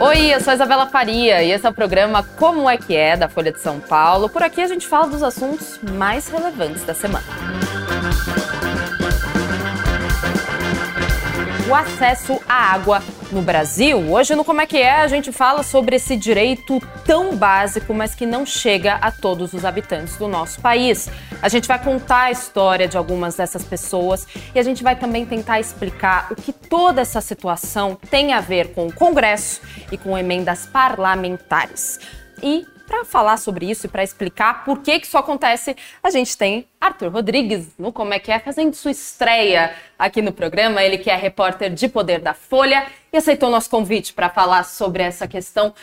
Oi, eu sou a Isabela Faria e esse é o programa Como é que é da Folha de São Paulo. Por aqui a gente fala dos assuntos mais relevantes da semana. O acesso à água no Brasil. Hoje no Como é que é a gente fala sobre esse direito tão básico, mas que não chega a todos os habitantes do nosso país. A gente vai contar a história de algumas dessas pessoas e a gente vai também tentar explicar o que toda essa situação tem a ver com o Congresso e com emendas parlamentares. E para falar sobre isso e para explicar por que, que isso acontece, a gente tem Arthur Rodrigues no Como é que é, fazendo sua estreia aqui no programa. Ele que é repórter de Poder da Folha e aceitou nosso convite para falar sobre essa questão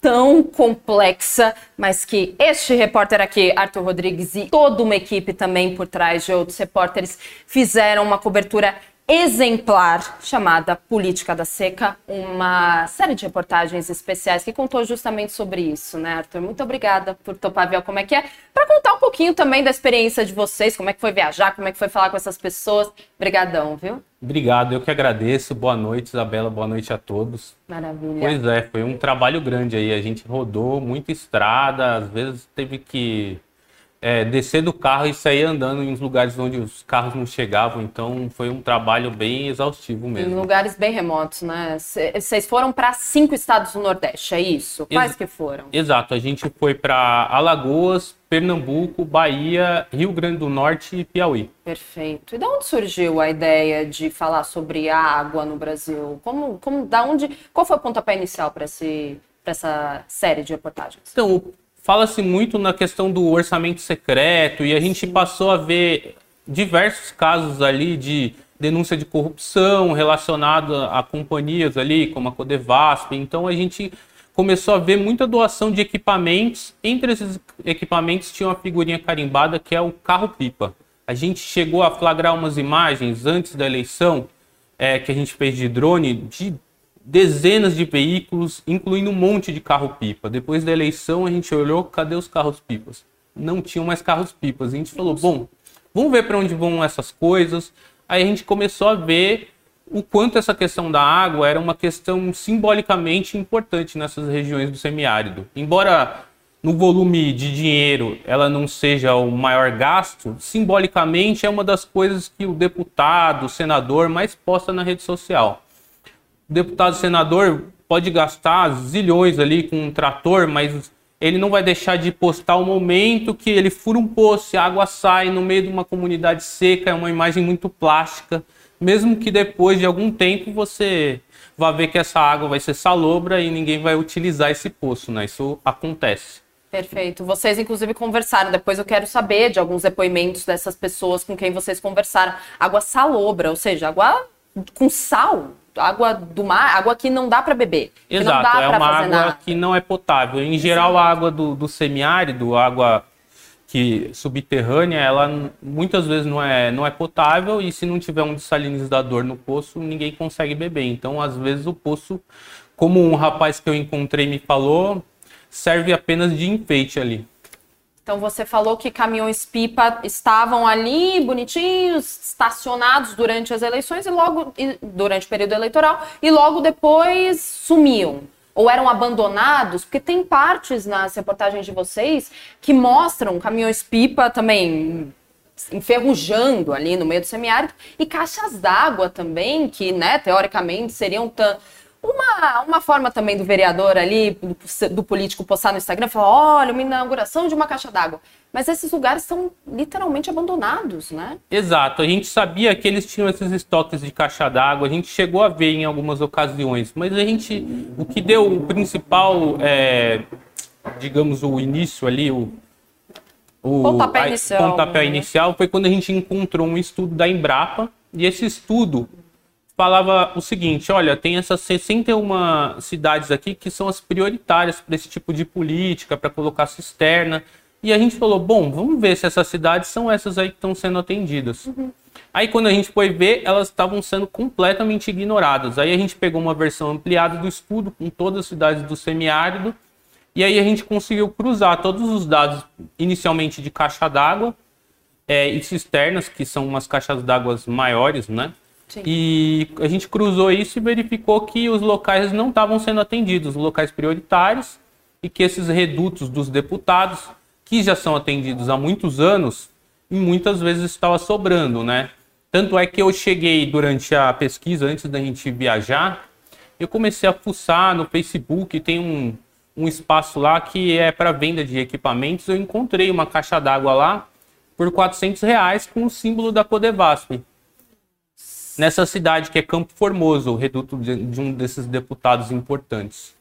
tão complexa, mas que este repórter aqui, Arthur Rodrigues, e toda uma equipe também por trás de outros repórteres fizeram uma cobertura exemplar chamada Política da Seca, uma série de reportagens especiais que contou justamente sobre isso, né, Arthur? Muito obrigada por topar ver como é que é, para contar um pouquinho também da experiência de vocês, como é que foi viajar, como é que foi falar com essas pessoas. Obrigadão, viu? Obrigado, eu que agradeço. Boa noite, Isabela, boa noite a todos. Maravilha. Pois é, foi um trabalho grande aí, a gente rodou muita estrada, às vezes teve que é, descer do carro e sair andando em uns lugares onde os carros não chegavam. Então foi um trabalho bem exaustivo mesmo. Em lugares bem remotos, né? Vocês foram para cinco estados do Nordeste, é isso? Quais Ex que foram? Exato, a gente foi para Alagoas, Pernambuco, Bahia, Rio Grande do Norte e Piauí. Perfeito. E de onde surgiu a ideia de falar sobre a água no Brasil? Como, como, da onde, qual foi o pontapé inicial para essa série de reportagens? Então, fala-se muito na questão do orçamento secreto e a gente passou a ver diversos casos ali de denúncia de corrupção relacionada a companhias ali, como a Codevasp. Então a gente começou a ver muita doação de equipamentos. Entre esses equipamentos tinha uma figurinha carimbada que é o carro-pipa. A gente chegou a flagrar umas imagens antes da eleição é, que a gente fez de drone de dezenas de veículos, incluindo um monte de carro-pipa. Depois da eleição, a gente olhou, cadê os carros-pipas? Não tinham mais carros-pipas. A gente falou, bom, vamos ver para onde vão essas coisas. Aí a gente começou a ver o quanto essa questão da água era uma questão simbolicamente importante nessas regiões do semiárido. Embora no volume de dinheiro ela não seja o maior gasto, simbolicamente é uma das coisas que o deputado, o senador mais posta na rede social deputado senador pode gastar zilhões ali com um trator, mas ele não vai deixar de postar o momento que ele fura um poço a água sai no meio de uma comunidade seca, é uma imagem muito plástica. Mesmo que depois de algum tempo você vá ver que essa água vai ser salobra e ninguém vai utilizar esse poço, né? Isso acontece. Perfeito. Vocês, inclusive, conversaram. Depois eu quero saber de alguns depoimentos dessas pessoas com quem vocês conversaram. Água salobra, ou seja, água com sal água do mar, água que não dá para beber. Exato, é uma água nada. que não é potável. Em geral, a água do, do semiárido, água que subterrânea, ela muitas vezes não é, não é potável e se não tiver um dessalinizador no poço, ninguém consegue beber. Então, às vezes, o poço, como um rapaz que eu encontrei me falou, serve apenas de enfeite ali. Então você falou que caminhões pipa estavam ali bonitinhos, estacionados durante as eleições e logo durante o período eleitoral e logo depois sumiam. Ou eram abandonados, porque tem partes nas reportagens de vocês que mostram caminhões pipa também enferrujando ali no meio do semiárido e caixas d'água também que, né, teoricamente seriam tão uma, uma forma também do vereador ali, do, do político postar no Instagram, falar: olha, uma inauguração de uma caixa d'água. Mas esses lugares são literalmente abandonados, né? Exato. A gente sabia que eles tinham esses estoques de caixa d'água, a gente chegou a ver em algumas ocasiões, mas a gente. O que deu o principal, é, digamos, o início ali, o. O pontapé, inicial, pontapé né? inicial foi quando a gente encontrou um estudo da Embrapa, e esse estudo falava o seguinte: olha, tem essas 61 cidades aqui que são as prioritárias para esse tipo de política, para colocar cisterna. E a gente falou: bom, vamos ver se essas cidades são essas aí que estão sendo atendidas. Uhum. Aí quando a gente foi ver, elas estavam sendo completamente ignoradas. Aí a gente pegou uma versão ampliada do estudo com todas as cidades do semiárido. E aí a gente conseguiu cruzar todos os dados inicialmente de caixa d'água é, e cisternas, que são umas caixas d'água maiores, né? Sim. E a gente cruzou isso e verificou que os locais não estavam sendo atendidos, os locais prioritários, e que esses redutos dos deputados, que já são atendidos há muitos anos, muitas vezes estava sobrando, né? Tanto é que eu cheguei durante a pesquisa, antes da gente viajar, eu comecei a fuçar no Facebook, tem um, um espaço lá que é para venda de equipamentos. Eu encontrei uma caixa d'água lá por 400 reais com o símbolo da Codevasp. Nessa cidade que é Campo Formoso, o reduto de, de um desses deputados importantes.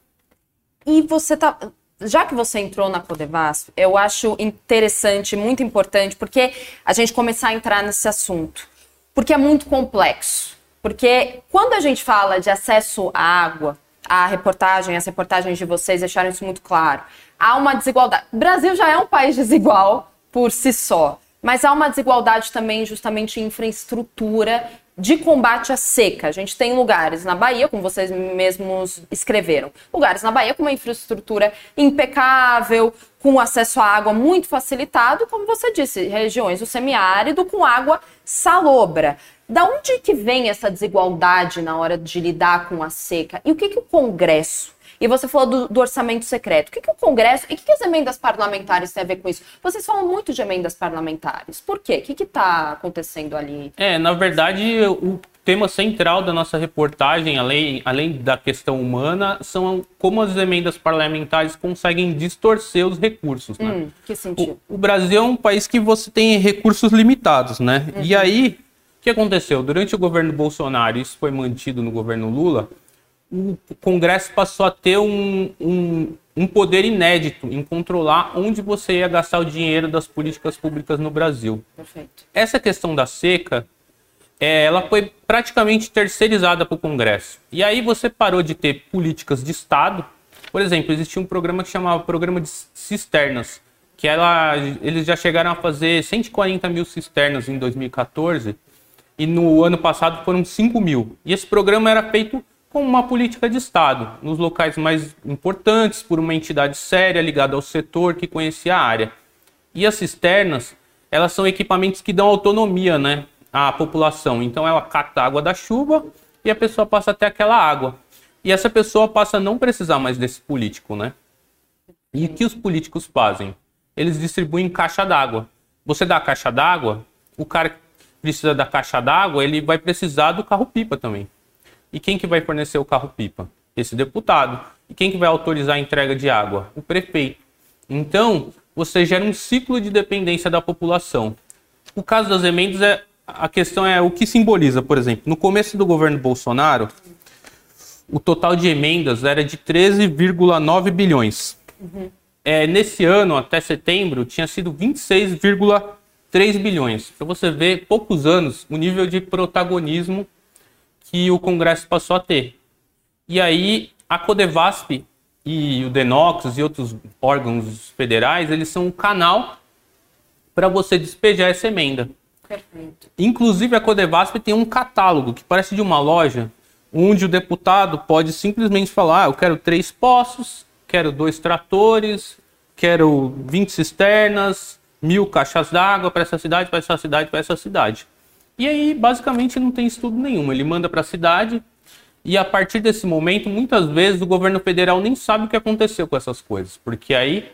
E você tá. Já que você entrou na Codevasp, eu acho interessante, muito importante, porque a gente começar a entrar nesse assunto. Porque é muito complexo. Porque quando a gente fala de acesso à água, a reportagem, as reportagens de vocês deixaram isso muito claro. Há uma desigualdade. O Brasil já é um país desigual por si só, mas há uma desigualdade também justamente em infraestrutura de combate à seca. A gente tem lugares na Bahia, como vocês mesmos escreveram, lugares na Bahia com uma infraestrutura impecável, com acesso à água muito facilitado, como você disse, regiões do semiárido com água salobra. Da onde que vem essa desigualdade na hora de lidar com a seca? E o que, que o Congresso e você falou do, do orçamento secreto. O que, que o Congresso e o que, que, as emendas parlamentares têm a ver com isso? Vocês falam muito de emendas parlamentares. Por quê? O que está acontecendo ali? É, na verdade, o tema central da nossa reportagem, além, além da questão humana, são como as emendas parlamentares conseguem distorcer os recursos. Né? Hum, que sentido? O, o, Brasil é um país que você tem recursos limitados, né? Uhum. E aí, o que aconteceu? Durante o governo Bolsonaro, isso foi mantido no governo Lula, o Congresso passou a ter um, um, um, poder inédito em controlar onde você ia gastar o dinheiro das políticas públicas no Brasil. Perfeito. Essa questão da seca, é, ela foi praticamente terceirizada para o Congresso. E aí você parou de ter políticas de Estado. Por exemplo, existia um programa que chamava Programa de Cisternas, que ela, eles já chegaram a fazer 140 mil cisternas em 2014 e no ano passado foram 5 mil. E esse programa era feito como uma política de Estado, nos locais mais importantes, por uma entidade séria ligada ao setor que conhecia a área. E as cisternas, elas são equipamentos que dão autonomia né, à população. Então ela capta a água da chuva e a pessoa passa até aquela água. E essa pessoa passa a não precisar mais desse político, né? E o que os políticos fazem? Eles distribuem caixa d'água. Você dá a caixa d'água, o cara que precisa da caixa d'água, ele vai precisar do carro-pipa também. E quem que vai fornecer o carro-pipa? Esse deputado. E quem que vai autorizar a entrega de água? O prefeito. Então, você gera um ciclo de dependência da população. O caso das emendas é a questão é o que simboliza, por exemplo, no começo do governo Bolsonaro, o total de emendas era de 13,9 bilhões. Uhum. É, nesse ano, até setembro, tinha sido 26,3 bilhões. Para você ver, poucos anos, o nível de protagonismo que o Congresso passou a ter. E aí a Codevasp e o Denox e outros órgãos federais, eles são um canal para você despejar essa emenda. Perfeito. Inclusive a Codevasp tem um catálogo que parece de uma loja, onde o deputado pode simplesmente falar: ah, eu quero três poços, quero dois tratores, quero 20 cisternas, mil caixas d'água para essa cidade, para essa cidade, para essa cidade. E aí, basicamente, não tem estudo nenhum. Ele manda para a cidade e a partir desse momento, muitas vezes o governo federal nem sabe o que aconteceu com essas coisas, porque aí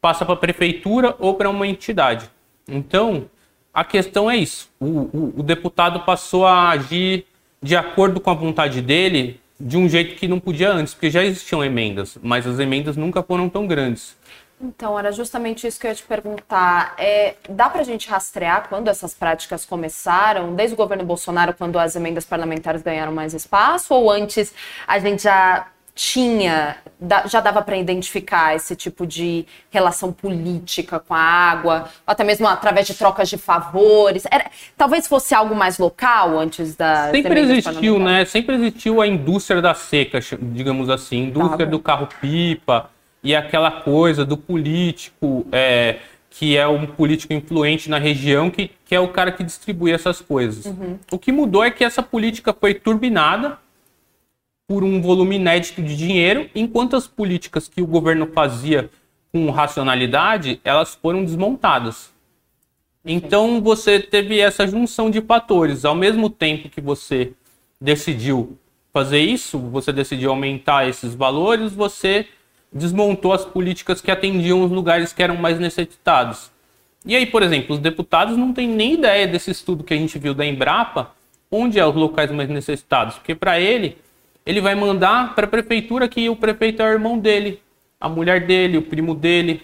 passa para a prefeitura ou para uma entidade. Então, a questão é isso. O, o, o, deputado passou a agir de acordo com a vontade dele de um jeito que não podia antes, porque já existiam emendas, mas as emendas nunca foram tão grandes. Então, era justamente isso que eu ia te perguntar. É, dá para a gente rastrear quando essas práticas começaram? Desde o governo Bolsonaro, quando as emendas parlamentares ganharam mais espaço? Ou antes a gente já tinha, já dava para identificar esse tipo de relação política com a água, até mesmo através de trocas de favores. Era, talvez fosse algo mais local antes da. Sempre existiu, né? Sempre existiu a indústria da seca, digamos assim, indústria tá do carro-pipa e aquela coisa do político, é, que é um político influente na região, que, que é o cara que distribui essas coisas. Uhum. O que mudou é que essa política foi turbinada por um volume inédito de dinheiro, enquanto as políticas que o governo fazia com racionalidade, elas foram desmontadas. Então você teve essa junção de fatores. Ao mesmo tempo que você decidiu fazer isso, você decidiu aumentar esses valores, você desmontou as políticas que atendiam os lugares que eram mais necessitados. E aí, por exemplo, os deputados não têm nem ideia desse estudo que a gente viu da Embrapa, onde é os locais mais necessitados, porque para ele, ele vai mandar para a prefeitura que o prefeito é o irmão dele, a mulher dele, o primo dele.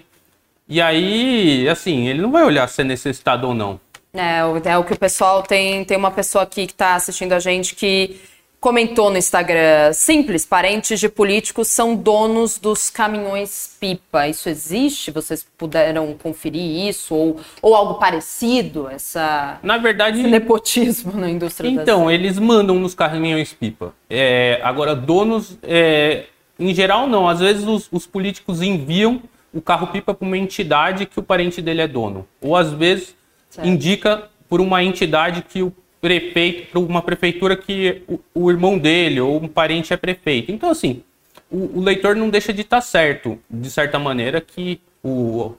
E aí, assim, ele não vai olhar se é necessitado ou não. É, é o que o pessoal tem. Tem uma pessoa aqui que está assistindo a gente que comentou no Instagram: simples, parentes de políticos são donos dos caminhões pipa. Isso existe? Vocês puderam conferir isso? Ou, ou algo parecido? Essa, Na verdade. Esse nepotismo na indústria Então, eles mandam nos caminhões pipa. É, agora, donos, é, em geral, não. Às vezes os, os políticos enviam o carro pipa para uma entidade que o parente dele é dono. Ou às vezes certo. indica por uma entidade que o prefeito, para uma prefeitura que o, o, irmão dele ou um parente é prefeito. Então, assim, o, o leitor não deixa de estar tá certo, de certa maneira, que o.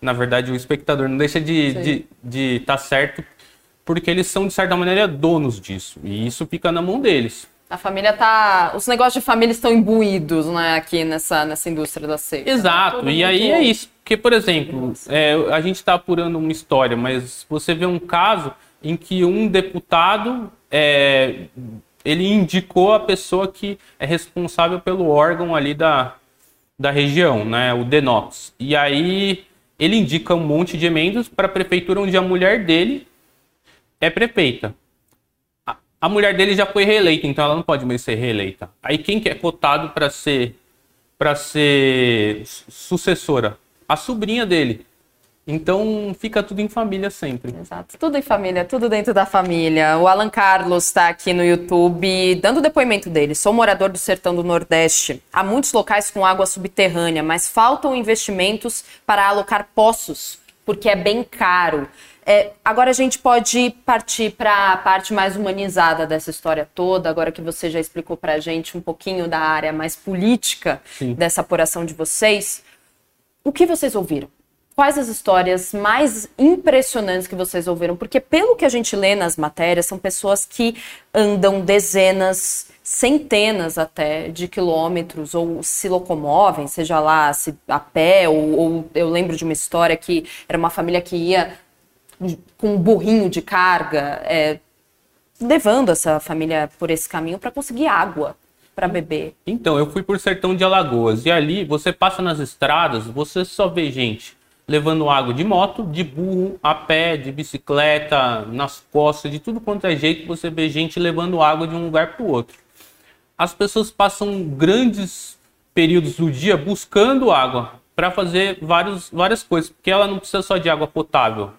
Na verdade, o espectador não deixa de estar tá certo, porque eles são, de certa maneira, donos disso. E isso fica na mão deles. A família tá. Os negócios de família estão imbuídos, né, aqui nessa, nessa indústria da seca. Exato. E aí é isso. Porque, por exemplo, é, a gente está apurando uma história, mas você vê um caso em que um deputado é, ele indicou a pessoa que é responsável pelo órgão ali da, da região, né, o DENOX. E aí ele indica um monte de emendas para a prefeitura onde a mulher dele é prefeita. A, a mulher dele já foi reeleita, então ela não pode mais ser reeleita. Aí quem que é cotado para ser para ser sucessora? A sobrinha dele. Então fica tudo em família sempre. Exato, tudo em família, tudo dentro da família. O Alan Carlos está aqui no YouTube dando o depoimento dele. Sou morador do sertão do Nordeste. Há muitos locais com água subterrânea, mas faltam investimentos para alocar poços, porque é bem caro. É, agora a gente pode partir para a parte mais humanizada dessa história toda, agora que você já explicou para a gente um pouquinho da área mais política Sim. dessa apuração de vocês. O que vocês ouviram? Quais as histórias mais impressionantes que vocês ouviram? Porque pelo que a gente lê nas matérias, são pessoas que andam dezenas, centenas até de quilômetros ou se locomovem, seja lá se a pé ou, ou eu lembro de uma história que era uma família que ia com um burrinho de carga, é, levando essa família por esse caminho para conseguir água para beber. Então, eu fui por Sertão de Alagoas e ali você passa nas estradas, você só vê gente levando água de moto, de burro, a pé, de bicicleta, nas costas, de tudo quanto é jeito você vê gente levando água de um lugar para o outro. As pessoas passam grandes períodos do dia buscando água para fazer vários, várias coisas, porque ela não precisa só de água potável.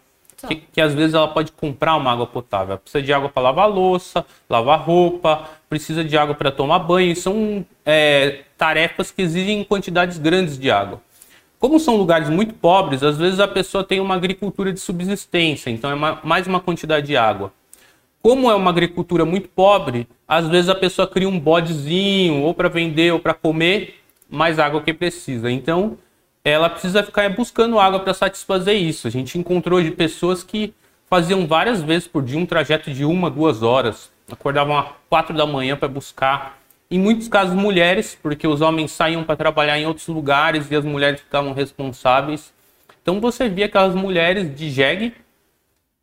Que, que, às vezes ela pode comprar uma água potável. Ela precisa de água para lavar louça, lavar roupa, precisa de água para tomar banho. São é, tarefas que exigem quantidades grandes de água. Como são lugares muito pobres, às vezes a pessoa tem uma agricultura de subsistência, então é uma, mais uma quantidade de água. Como é uma agricultura muito pobre, às vezes a pessoa cria um bodezinho, ou para vender ou para comer, mais água que precisa. Então, ela precisa ficar buscando água para satisfazer isso. A gente encontrou de pessoas que faziam várias vezes por dia um trajeto de uma, duas horas. Acordavam às quatro da manhã para buscar em muitos casos mulheres, porque os homens saíam para trabalhar em outros lugares e as mulheres ficavam responsáveis. Então você via aquelas mulheres de jegue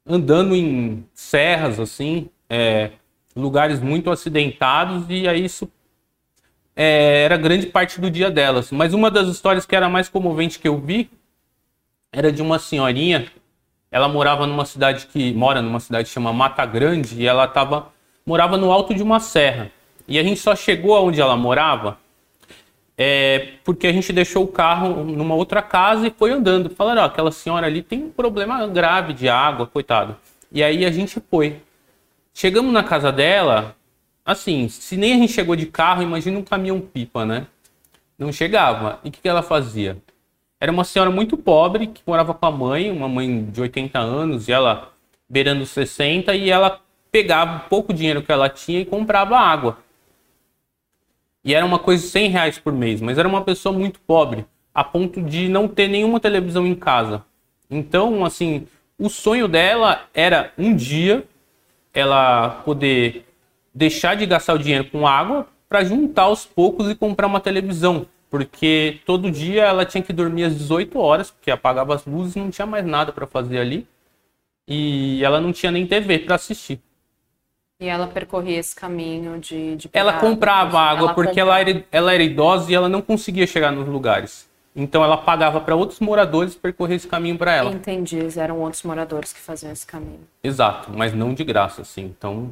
andando em serras assim, é, lugares muito acidentados e aí isso é, era grande parte do dia delas. Mas uma das histórias que era mais comovente que eu vi era de uma senhorinha. Ela morava numa cidade que mora numa cidade que chama Mata Grande e ela tava morava no alto de uma serra. E a gente só chegou aonde ela morava é, porque a gente deixou o carro numa outra casa e foi andando. Falaram, ó, aquela senhora ali tem um problema grave de água, coitado. E aí a gente foi. Chegamos na casa dela, assim, se nem a gente chegou de carro, imagina um caminhão pipa, né? Não chegava. E o que, que ela fazia? Era uma senhora muito pobre que morava com a mãe, uma mãe de 80 anos, e ela beirando 60, e ela pegava pouco dinheiro que ela tinha e comprava água. E era uma coisa de 100 reais por mês, mas era uma pessoa muito pobre, a ponto de não ter nenhuma televisão em casa. Então, assim, o sonho dela era um dia ela poder deixar de gastar o dinheiro com água para juntar aos poucos e comprar uma televisão. Porque todo dia ela tinha que dormir às 18 horas, porque apagava as luzes, não tinha mais nada para fazer ali. E ela não tinha nem TV para assistir. E ela percorria esse caminho de. de ela comprava água, ela porque comprava. Ela, era, ela era idosa e ela não conseguia chegar nos lugares. Então ela pagava para outros moradores percorrer esse caminho para ela. Entendi, eram outros moradores que faziam esse caminho. Exato, mas não de graça, assim. Então.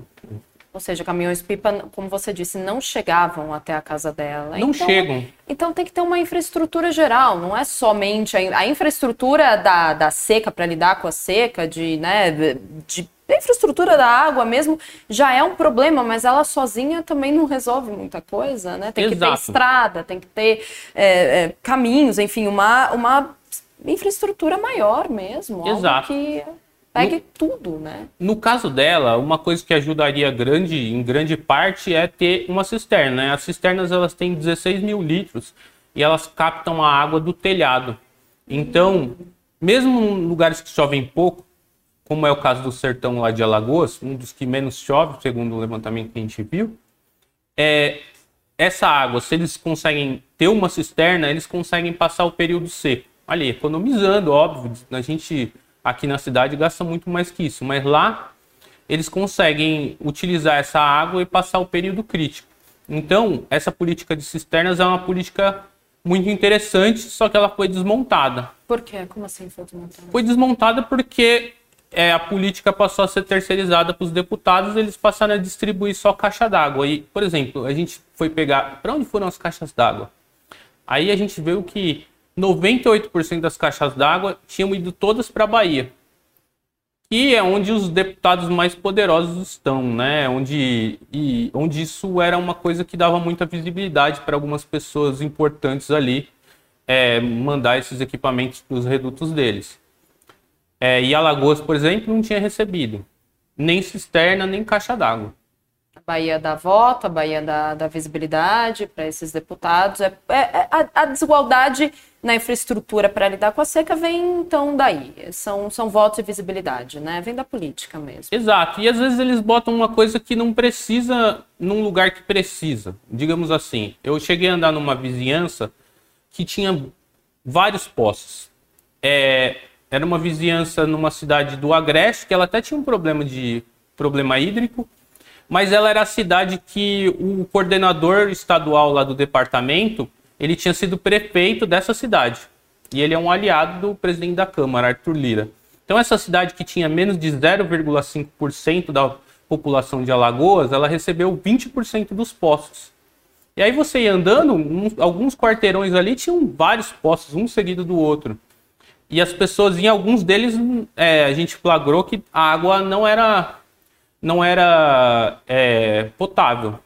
Ou seja, caminhões-pipa, como você disse, não chegavam até a casa dela. Não então, chegam. Então tem que ter uma infraestrutura geral, não é somente a, a infraestrutura da, da seca para lidar com a seca, de, né, de a infraestrutura da água mesmo já é um problema, mas ela sozinha também não resolve muita coisa, né? Tem Exato. que ter estrada, tem que ter é, é, caminhos, enfim, uma, uma infraestrutura maior mesmo. Exato. que pegue no, tudo, né? No caso dela, uma coisa que ajudaria grande, em grande parte é ter uma cisterna. Né? As cisternas elas têm 16 mil litros e elas captam a água do telhado. Então, mesmo em lugares que chovem pouco, como é o caso do sertão lá de Alagoas, um dos que menos chove, segundo o levantamento que a gente viu, é, essa água, se eles conseguem ter uma cisterna, eles conseguem passar o período seco. Ali, economizando, óbvio, a gente aqui na cidade gasta muito mais que isso, mas lá eles conseguem utilizar essa água e passar o período crítico. Então, essa política de cisternas é uma política muito interessante, só que ela foi desmontada. Por quê? Como assim foi desmontada? Foi desmontada porque é, a política passou a ser terceirizada para os deputados, eles passaram a distribuir só caixa d'água. E, por exemplo, a gente foi pegar. Para onde foram as caixas d'água? Aí a gente viu que 98% das caixas d'água tinham ido todas para a Bahia. Que é onde os deputados mais poderosos estão, né? Onde, e, onde isso era uma coisa que dava muita visibilidade para algumas pessoas importantes ali é, mandar esses equipamentos para os redutos deles. É, e Alagoas, por exemplo, não tinha recebido nem cisterna, nem caixa d'água. A Bahia dá voto, a Bahia dá, dá visibilidade para esses deputados. É, é, é, a, a, desigualdade na infraestrutura para lidar com a seca vem então daí. São, são votos e visibilidade, né? Vem da política mesmo. Exato. E às vezes eles botam uma coisa que não precisa num lugar que precisa. Digamos assim, eu cheguei a andar numa vizinhança que tinha vários poços. É, era uma vizinhança numa cidade do Agreste, que ela até tinha um problema de problema hídrico, mas ela era a cidade que o coordenador estadual lá do departamento, ele tinha sido prefeito dessa cidade. E ele é um aliado do presidente da Câmara, Arthur Lira. Então essa cidade que tinha menos de 0,5% da população de Alagoas, ela recebeu 20% dos postos. E aí você ia andando, alguns quarteirões ali tinham vários postos, um seguido do outro. E as pessoas, em alguns deles, é, a gente flagrou que a água não era, não era é, potável.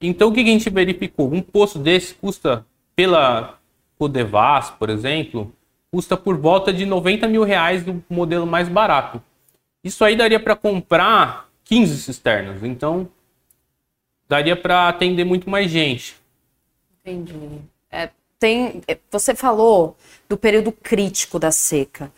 Então, o que a gente verificou? Um poço desse custa, pela Codevas, por exemplo, custa por volta de 90 mil reais do modelo mais barato. Isso aí daria para comprar 15 cisternas. Então, daria para atender muito mais gente. Entendi. Tem, você falou do período crítico da seca.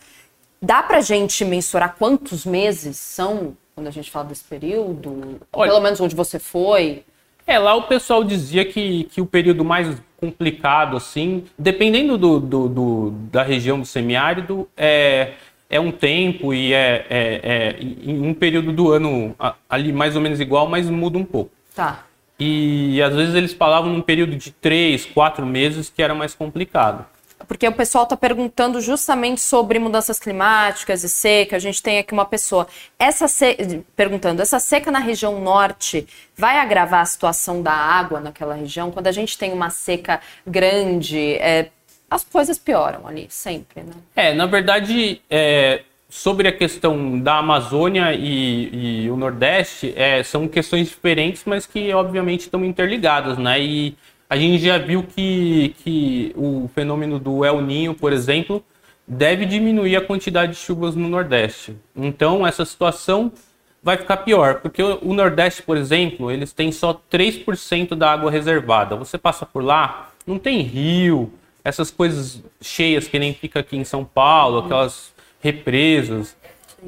Dá para gente mensurar quantos meses são quando a gente fala desse período? Olha, pelo menos onde você foi? É, lá o pessoal dizia que, que o período mais complicado, assim, dependendo do, do, do da região do semiárido, é, é um tempo e é, é, é um período do ano ali mais ou menos igual, mas muda um pouco. Tá. E às vezes eles falavam num período de três, quatro meses que era mais complicado. Porque o pessoal está perguntando justamente sobre mudanças climáticas e seca. A gente tem aqui uma pessoa essa se... perguntando: essa seca na região norte vai agravar a situação da água naquela região? Quando a gente tem uma seca grande, é... as coisas pioram ali, sempre, né? É, na verdade, é, sobre a questão da Amazônia e, e o Nordeste, é, são questões diferentes, mas que obviamente estão interligadas, né? E a gente já viu que, que o fenômeno do El Ninho, por exemplo, deve diminuir a quantidade de chuvas no Nordeste. Então, essa situação vai ficar pior, porque o Nordeste, por exemplo, eles têm só 3% da água reservada. Você passa por lá, não tem rio, essas coisas cheias que nem fica aqui em São Paulo, aquelas represas.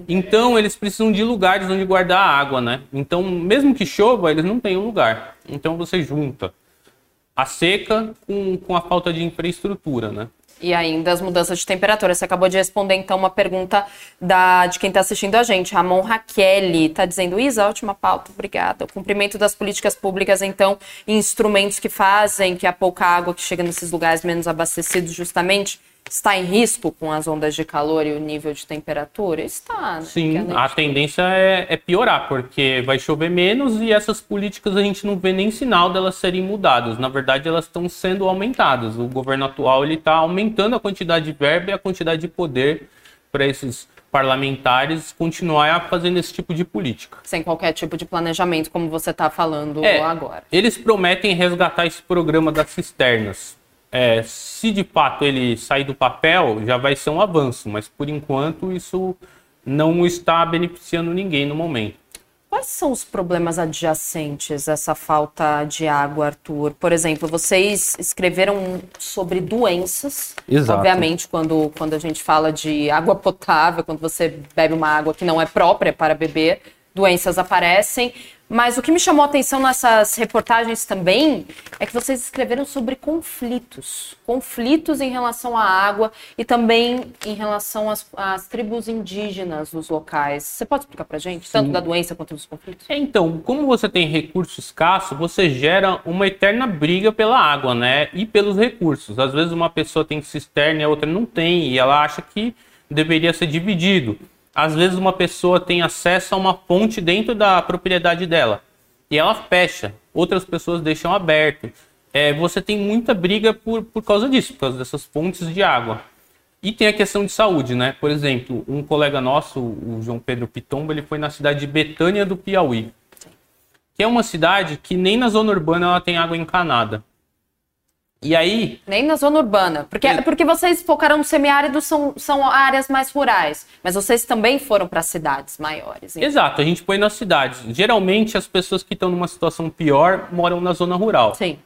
Então eles precisam de lugares onde guardar a água, né? Então, mesmo que chova, eles não têm um lugar. Então você junta a seca com, com a falta de infraestrutura, né? E ainda as mudanças de temperatura. Você acabou de responder, então, uma pergunta da, de quem está assistindo a gente. Ramon Raquel está dizendo, Isa, ótima pauta, obrigada. O cumprimento das políticas públicas, então, instrumentos que fazem que a pouca água que chega nesses lugares menos abastecidos, justamente, está em risco com as ondas de calor e o nível de temperatura? Está, né? Sim, a, a tendência é, é, piorar, porque vai chover menos e essas políticas a gente não vê nem sinal delas serem mudadas. Na verdade, elas estão sendo aumentadas. O governo atual ele está aumentando a quantidade de verba e a quantidade de poder para esses parlamentares continuar fazendo esse tipo de política. Sem qualquer tipo de planejamento, como você está falando é, agora. Eles prometem resgatar esse programa das cisternas é, se de fato ele sair do papel, já vai ser um avanço, mas por enquanto isso não está beneficiando ninguém no momento. Quais são os problemas adjacentes a essa falta de água, Arthur? Por exemplo, vocês escreveram sobre doenças. Exato. Obviamente, quando, quando a gente fala de água potável, quando você bebe uma água que não é própria para beber, doenças aparecem. Mas o que me chamou a atenção nessas reportagens também é que vocês escreveram sobre conflitos. Conflitos em relação à água e também em relação às, às tribos indígenas nos locais. Você pode explicar pra gente, Sim. tanto da doença quanto dos conflitos? É, então, como você tem recurso escasso, você gera uma eterna briga pela água, né? E pelos recursos. Às vezes uma pessoa tem cisterna e a outra não tem, e ela acha que deveria ser dividido às vezes uma pessoa tem acesso a uma fonte dentro da propriedade dela e ela fecha, outras pessoas deixam aberto. É, você tem muita briga por, por causa disso, por causa dessas fontes de água. E tem a questão de saúde, né? Por exemplo, um colega nosso, o João Pedro Pitombo, ele foi na cidade de Betânia do Piauí, que é uma cidade que nem na zona urbana ela tem água encanada. E aí. Nem na zona urbana. Porque, é... porque vocês focaram no semiárido, são, são áreas mais rurais. Mas vocês também foram para cidades maiores. Hein? Exato, a gente põe nas cidades. Geralmente as pessoas que estão numa situação pior moram na zona rural. Sim.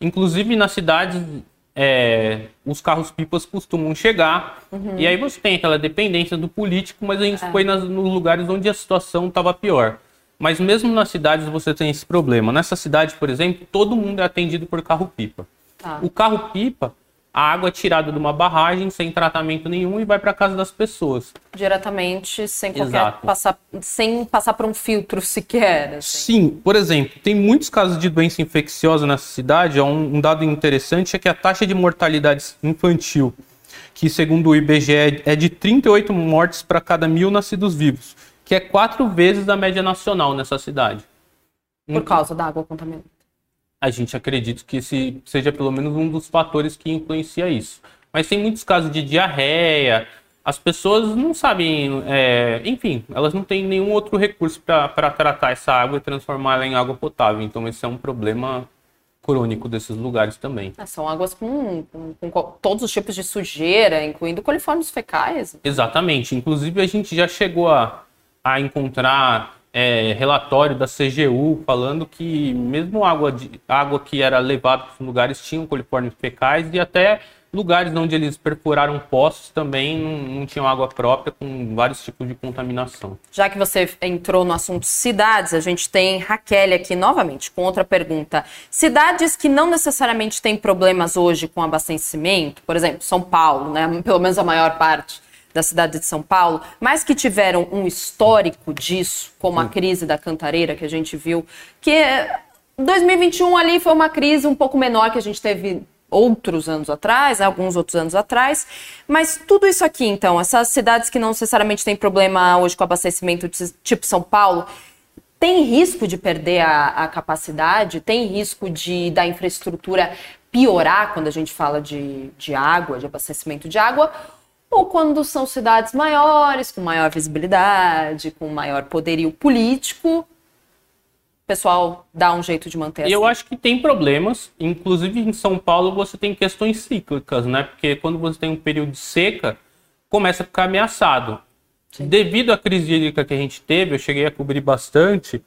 Inclusive nas cidades, é, os carros-pipas costumam chegar. Uhum. E aí você tem aquela dependência do político, mas a gente é. foi nas, nos lugares onde a situação estava pior. Mas mesmo nas cidades você tem esse problema. Nessa cidade, por exemplo, todo mundo é atendido por carro-pipa. Tá. O carro-pipa, a água é tirada de uma barragem sem tratamento nenhum e vai para casa das pessoas. Diretamente, sem qualquer passar, sem passar por um filtro sequer. Assim. Sim, por exemplo, tem muitos casos de doença infecciosa nessa cidade. Um, um dado interessante é que a taxa de mortalidade infantil, que segundo o IBGE é de 38 mortes para cada mil nascidos vivos, que é quatro vezes a média nacional nessa cidade. Por causa da água contaminada a gente acredita que esse seja pelo menos um dos fatores que influencia isso. Mas tem muitos casos de diarreia, as pessoas não sabem, é, enfim, elas não têm nenhum outro recurso para tratar essa água e transformá-la em água potável. Então, esse é um problema crônico desses lugares também. É, são águas com, com, com, todos os tipos de sujeira, incluindo coliformes fecais. Exatamente. Inclusive, a gente já chegou a, a encontrar é, relatório da CGU falando que mesmo água, de, água que era levada para os lugares tinham coliformes fecais e até lugares onde eles perfuraram poços também não, não, tinham água própria, com vários tipos de contaminação. Já que você entrou no assunto cidades, a gente tem Raquel aqui novamente com outra pergunta. Cidades que não necessariamente têm problemas hoje com abastecimento, por exemplo, São Paulo, né? Pelo menos a maior parte da cidade de São Paulo, mas que tiveram um histórico disso, como a crise da Cantareira que a gente viu, que 2021 ali foi uma crise um pouco menor que a gente teve outros anos atrás, alguns outros anos atrás, mas tudo isso aqui, então, essas cidades que não necessariamente têm problema hoje com abastecimento, tipo São Paulo, tem risco de perder a, a capacidade, tem risco de da infraestrutura piorar quando a gente fala de, de água, de abastecimento de água, ou quando são cidades maiores, com maior visibilidade, com maior poderio político, o pessoal dá um jeito de manter. Assim. eu acho que tem problemas, inclusive em São Paulo você tem questões cíclicas, né? Porque quando você tem um período de seca, começa a ficar ameaçado. Sim. Devido à crise hídrica que a gente teve, eu cheguei a cobrir bastante.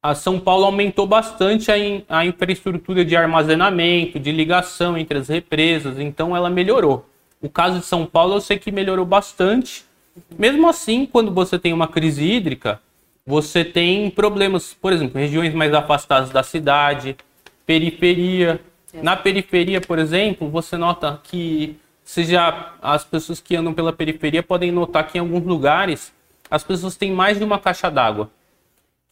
A São Paulo aumentou bastante a, in, a infraestrutura de armazenamento, de ligação entre as represas, então ela melhorou. O caso de São Paulo eu sei que melhorou bastante Mesmo assim, quando você tem uma crise hídrica, você tem problemas, por exemplo, regiões mais afastadas da cidade, periferia. Na periferia, por exemplo, você nota que seja as pessoas que andam pela periferia podem notar que em alguns lugares as pessoas têm mais de uma caixa d'água.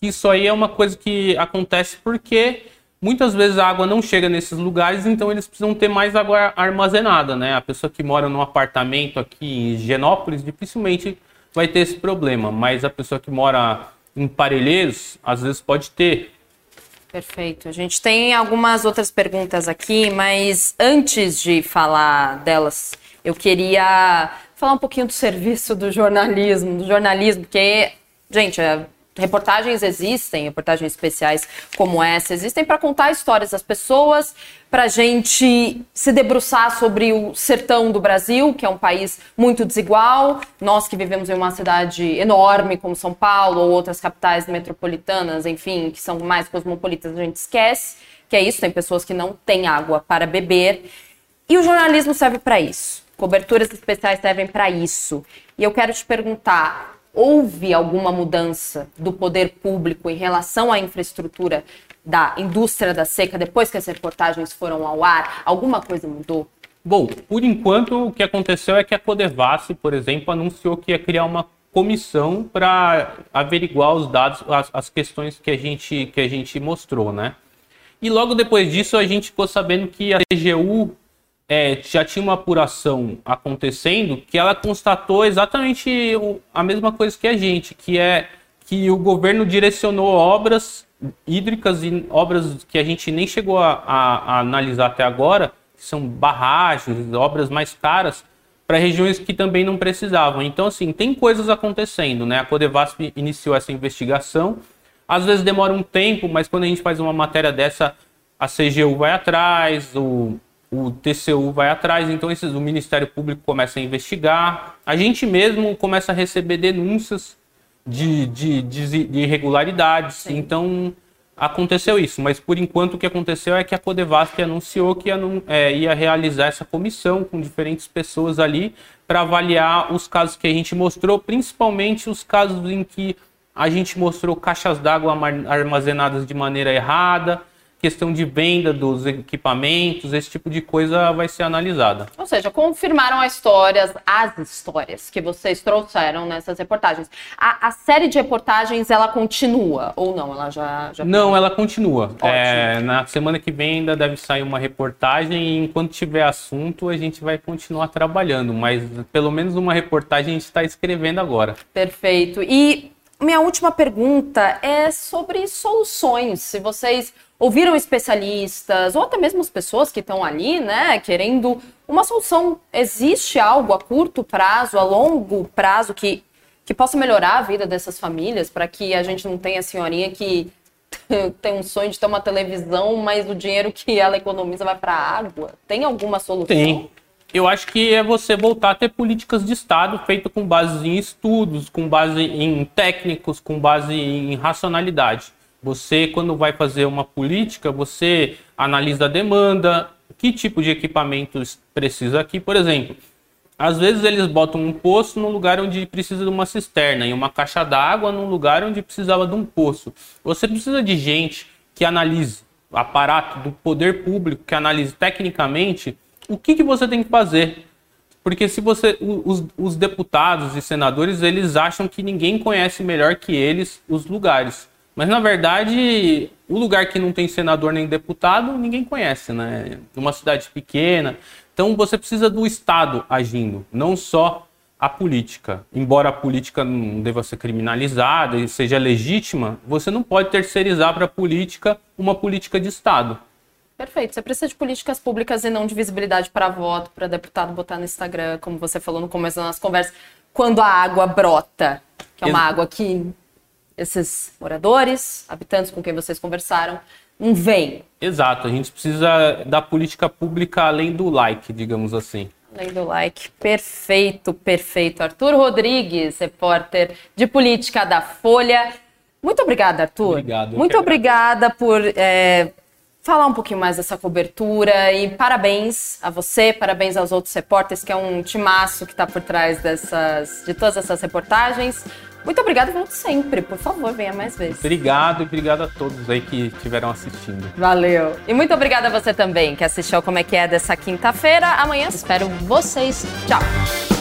Isso aí é uma coisa que acontece porque muitas vezes a água não chega nesses lugares, então eles precisam ter mais água armazenada, né? A pessoa que mora num apartamento aqui em Genópolis dificilmente vai ter esse problema, mas a pessoa que mora em Parelheiros às vezes pode ter. Perfeito. A gente tem algumas outras perguntas aqui, mas antes de falar delas, eu queria falar um pouquinho do serviço do jornalismo, do jornalismo, porque, gente, é reportagens existem, reportagens especiais como essa existem para contar histórias das pessoas, para a gente se debruçar sobre o sertão do Brasil, que é um país muito desigual. Nós que vivemos em uma cidade enorme como São Paulo ou outras capitais metropolitanas, enfim, que são mais cosmopolitas, a gente esquece que é isso. Tem pessoas que não têm água para beber e o jornalismo serve para isso. Coberturas especiais servem para isso. E eu quero te perguntar houve alguma mudança do poder público em relação à infraestrutura da indústria da seca depois que as reportagens foram ao ar? Alguma coisa mudou? Bom, por enquanto o que aconteceu é que a Codevasf, por exemplo, anunciou que ia criar uma comissão para averiguar os dados, as, as, questões que a, gente, que a gente mostrou, né? E logo depois disso a gente ficou sabendo que a CGU é, já tinha uma apuração acontecendo que ela constatou exatamente a mesma coisa que a gente, que é que o governo direcionou obras hídricas e obras que a gente nem chegou a, a, a analisar até agora, que são barragens, obras mais caras, para regiões que também não precisavam. Então, assim, tem coisas acontecendo, né? A Codevasp iniciou essa investigação. Às vezes demora um tempo, mas quando a gente faz uma matéria dessa, a CGU vai atrás, o, o TCU vai atrás, então esses, o Ministério Público começa a investigar, a gente mesmo começa a receber denúncias de, de, de, de irregularidades, Sim. então aconteceu isso, mas por enquanto o que aconteceu é que a Codevasp anunciou que ia, é, ia realizar essa comissão com diferentes pessoas ali para avaliar os casos que a gente mostrou, principalmente os casos em que a gente mostrou caixas d'água armazenadas de maneira errada, questão de venda dos equipamentos, esse tipo de coisa vai ser analisada. Ou seja, confirmaram as histórias, as histórias que vocês trouxeram nessas reportagens. A, a série de reportagens, ela continua ou não? Ela já, já... Não, ela continua. É, na semana que vem ainda deve sair uma reportagem e enquanto tiver assunto a gente vai continuar trabalhando, mas pelo menos uma reportagem a gente está escrevendo agora. Perfeito. E minha última pergunta é sobre soluções. Se vocês ouviram especialistas ou até mesmo as pessoas que estão ali, né, querendo uma solução, existe algo a curto prazo, a longo prazo que que possa melhorar a vida dessas famílias para que a gente não tenha a senhorinha que tem um sonho de ter uma televisão, mas o dinheiro que ela economiza vai para água. Tem alguma solução? Tem eu acho que é você voltar a ter políticas de Estado feitas com base em estudos, com base em técnicos, com base em racionalidade. Você, quando vai fazer uma política, você analisa a demanda, que tipo de equipamentos precisa aqui. Por exemplo, às vezes eles botam um poço no lugar onde precisa de uma cisterna e uma caixa d'água no lugar onde precisava de um poço. Você precisa de gente que analise, aparato do poder público que analise tecnicamente o que, que você tem que fazer? Porque se você. Os, os deputados e senadores, eles acham que ninguém conhece melhor que eles os lugares. Mas na verdade, o lugar que não tem senador nem deputado, ninguém conhece, né? Uma cidade pequena. Então você precisa do Estado agindo, não só a política. Embora a política não deva ser criminalizada e seja legítima, você não pode terceirizar para a política uma política de Estado. Perfeito. Você precisa de políticas públicas e não de visibilidade para voto, para deputado botar no Instagram, como você falou no começo das nossas conversas, quando a água brota, que é uma Ex água que esses moradores, habitantes com quem vocês conversaram, não vêm. Exato. A gente precisa da política pública além do like, digamos assim. Além do like. Perfeito, perfeito. Arthur Rodrigues, repórter de política da Folha. Muito obrigada, Arthur. Obrigado. Muito obrigada por. É falar um pouquinho mais dessa cobertura e parabéns a você, parabéns aos outros repórteres, que é um timaço que está por trás dessas, de todas essas reportagens. Muito obrigada, volte sempre. Por favor, venha mais vezes. Obrigado e obrigado a todos aí que estiveram assistindo. Valeu. E muito obrigada a você também que assistiu Como é que é dessa quinta-feira. Amanhã espero vocês. Tchau.